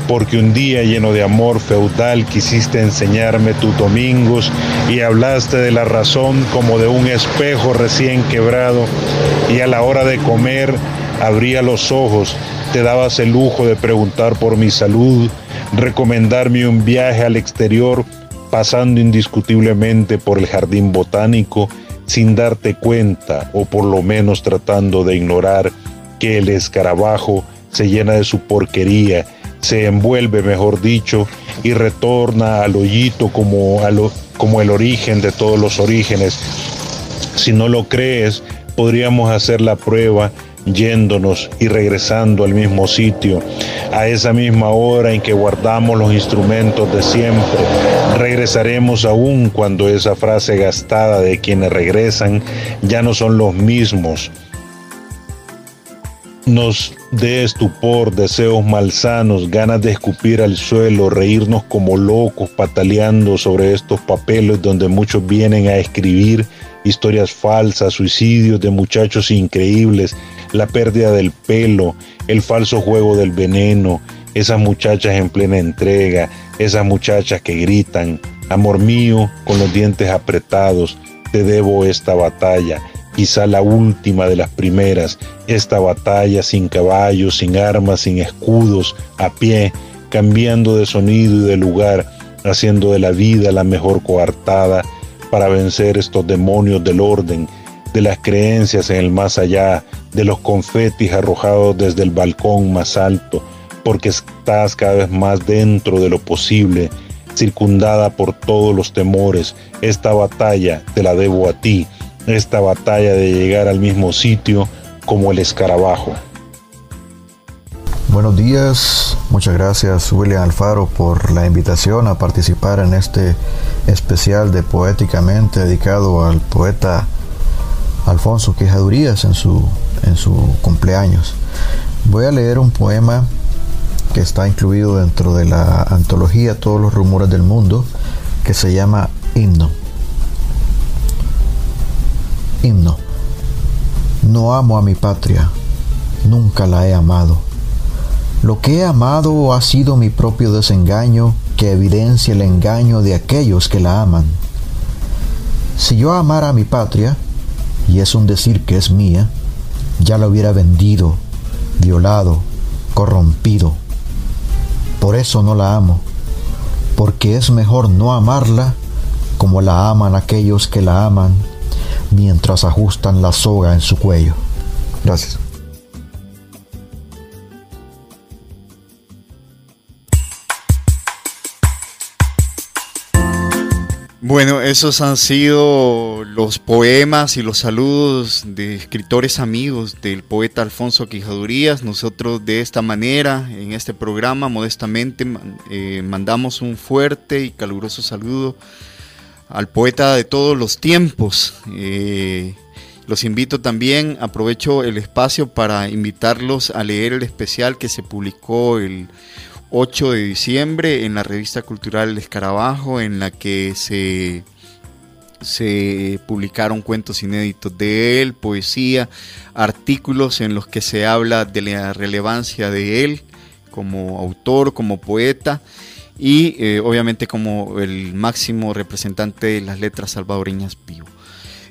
porque un día lleno de amor feudal quisiste enseñarme tus domingos y hablaste de la razón como de un espejo recién quebrado y a la hora de comer abría los ojos te dabas el lujo de preguntar por mi salud, recomendarme un viaje al exterior, pasando indiscutiblemente por el jardín botánico sin darte cuenta o por lo menos tratando de ignorar que el escarabajo se llena de su porquería, se envuelve, mejor dicho, y retorna al hoyito como, como el origen de todos los orígenes. Si no lo crees, podríamos hacer la prueba yéndonos y regresando al mismo sitio, a esa misma hora en que guardamos los instrumentos de siempre. Regresaremos aún cuando esa frase gastada de quienes regresan ya no son los mismos. Nos dé estupor, deseos malsanos, ganas de escupir al suelo, reírnos como locos pataleando sobre estos papeles donde muchos vienen a escribir historias falsas, suicidios de muchachos increíbles, la pérdida del pelo, el falso juego del veneno, esas muchachas en plena entrega, esas muchachas que gritan, amor mío, con los dientes apretados, te debo esta batalla, quizá la última de las primeras, esta batalla sin caballos, sin armas, sin escudos, a pie, cambiando de sonido y de lugar, haciendo de la vida la mejor coartada para vencer estos demonios del orden, de las creencias en el más allá, de los confetis arrojados desde el balcón más alto, porque estás cada vez más dentro de lo posible, circundada por todos los temores. Esta batalla te la debo a ti, esta batalla de llegar al mismo sitio como el escarabajo. Buenos días, muchas gracias William Alfaro por la invitación a participar en este especial de Poéticamente dedicado al poeta Alfonso Quejadurías en su, en su cumpleaños. Voy a leer un poema que está incluido dentro de la antología Todos los rumores del mundo que se llama Himno. Himno. No amo a mi patria, nunca la he amado lo que he amado ha sido mi propio desengaño que evidencia el engaño de aquellos que la aman. Si yo amara a mi patria, y es un decir que es mía, ya la hubiera vendido, violado, corrompido. Por eso no la amo, porque es mejor no amarla como la aman aquellos que la aman mientras ajustan la soga en su cuello. Gracias. Bueno, esos han sido los poemas y los saludos de escritores amigos del poeta Alfonso Quijadurías. Nosotros de esta manera, en este programa, modestamente, eh, mandamos un fuerte y caluroso saludo al poeta de todos los tiempos. Eh, los invito también, aprovecho el espacio para invitarlos a leer el especial que se publicó el 8 de diciembre en la revista cultural El Escarabajo, en la que se, se publicaron cuentos inéditos de él, poesía, artículos en los que se habla de la relevancia de él como autor, como poeta y eh, obviamente como el máximo representante de las letras salvadoreñas vivo.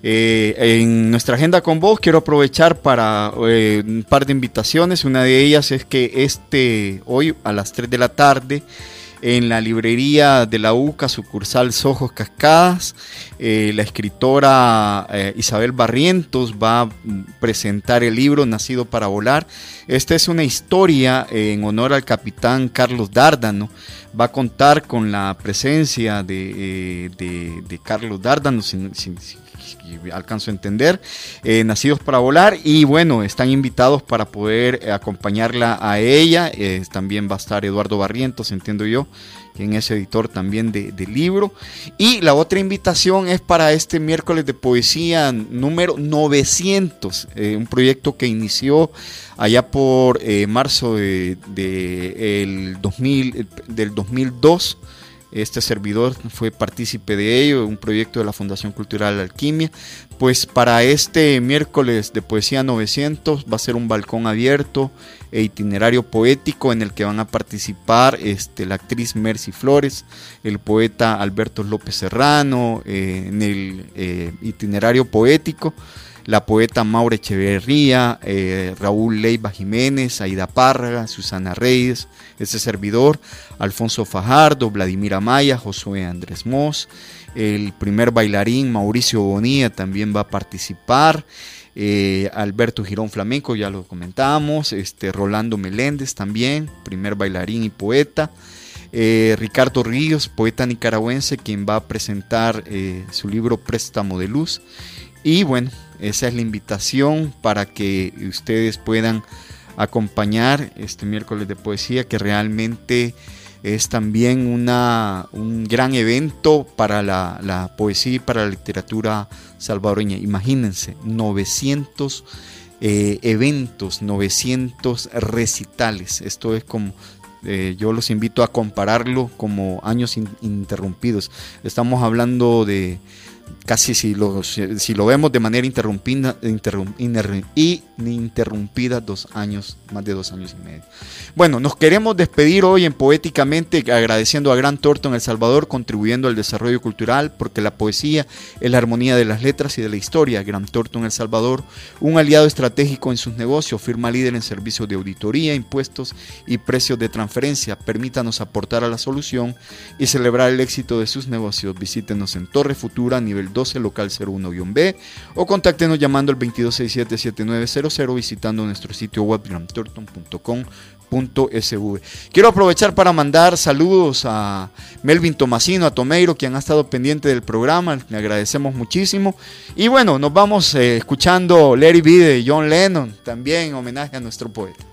Eh, en nuestra agenda con vos quiero aprovechar para eh, un par de invitaciones. Una de ellas es que este hoy a las 3 de la tarde en la librería de la UCA, sucursal Sojos Cascadas. Eh, la escritora Isabel Barrientos va a presentar el libro Nacido para Volar. Esta es una historia en honor al capitán Carlos Dárdano. Va a contar con la presencia de, Carlos Dárdano, alcanzo a entender, eh, Nacidos para Volar, y bueno, están invitados para poder eh, acompañarla a ella, eh, también va a estar Eduardo Barrientos, entiendo yo, quien es editor también de libro, y la otra invitación es para este miércoles de poesía número 900, un proyecto que inició allá por marzo de, el 2000, del 2002, este servidor fue partícipe de ello, un proyecto de la Fundación Cultural Alquimia. Pues para este miércoles de Poesía 900 va a ser un balcón abierto e itinerario poético en el que van a participar este, la actriz Mercy Flores, el poeta Alberto López Serrano, eh, en el eh, itinerario poético la poeta Maura Echeverría, eh, Raúl Leiva Jiménez, Aida Párraga, Susana Reyes, ese servidor, Alfonso Fajardo, Vladimir Amaya, Josué Andrés Mos, el primer bailarín Mauricio Bonilla también va a participar. Eh, Alberto Girón Flamenco, ya lo comentamos, este, Rolando Meléndez también, primer bailarín y poeta, eh, Ricardo Ríos, poeta nicaragüense, quien va a presentar su libro Préstamo de Luz, y bueno, esa es la invitación para que ustedes puedan acompañar este miércoles de poesía que realmente es también una, un gran evento para la, poesía y para la literatura salvadoreña. Imagínense, 900 eh, eventos, 900 recitales. Esto es como, eh, yo los invito a compararlo como años interrumpidos. Estamos hablando de casi si lo, si lo vemos de manera interrumpida, interrumpida dos años, más de dos años y medio. Bueno, nos queremos despedir hoy en Poéticamente agradeciendo a Gran Torto en El Salvador, contribuyendo al desarrollo cultural, porque la poesía es la armonía de las letras y de la historia. Gran Torto en El Salvador, un aliado estratégico en sus negocios, firma líder en servicios de auditoría, impuestos y precios de transferencia. Permítanos aportar a la solución y celebrar el éxito de sus negocios. Visítenos en Torre Futura, nivel 12, local 01-B, o contáctenos llamando al 2267-7900 visitando nuestro sitio web grantorton.com.sv. Quiero aprovechar para mandar saludos a Melvin Tomasino, a Tomeiro, quien ha estado pendiente del programa, le agradecemos muchísimo. Y bueno, nos vamos eh, escuchando Larry B de John Lennon, también en homenaje a nuestro poeta.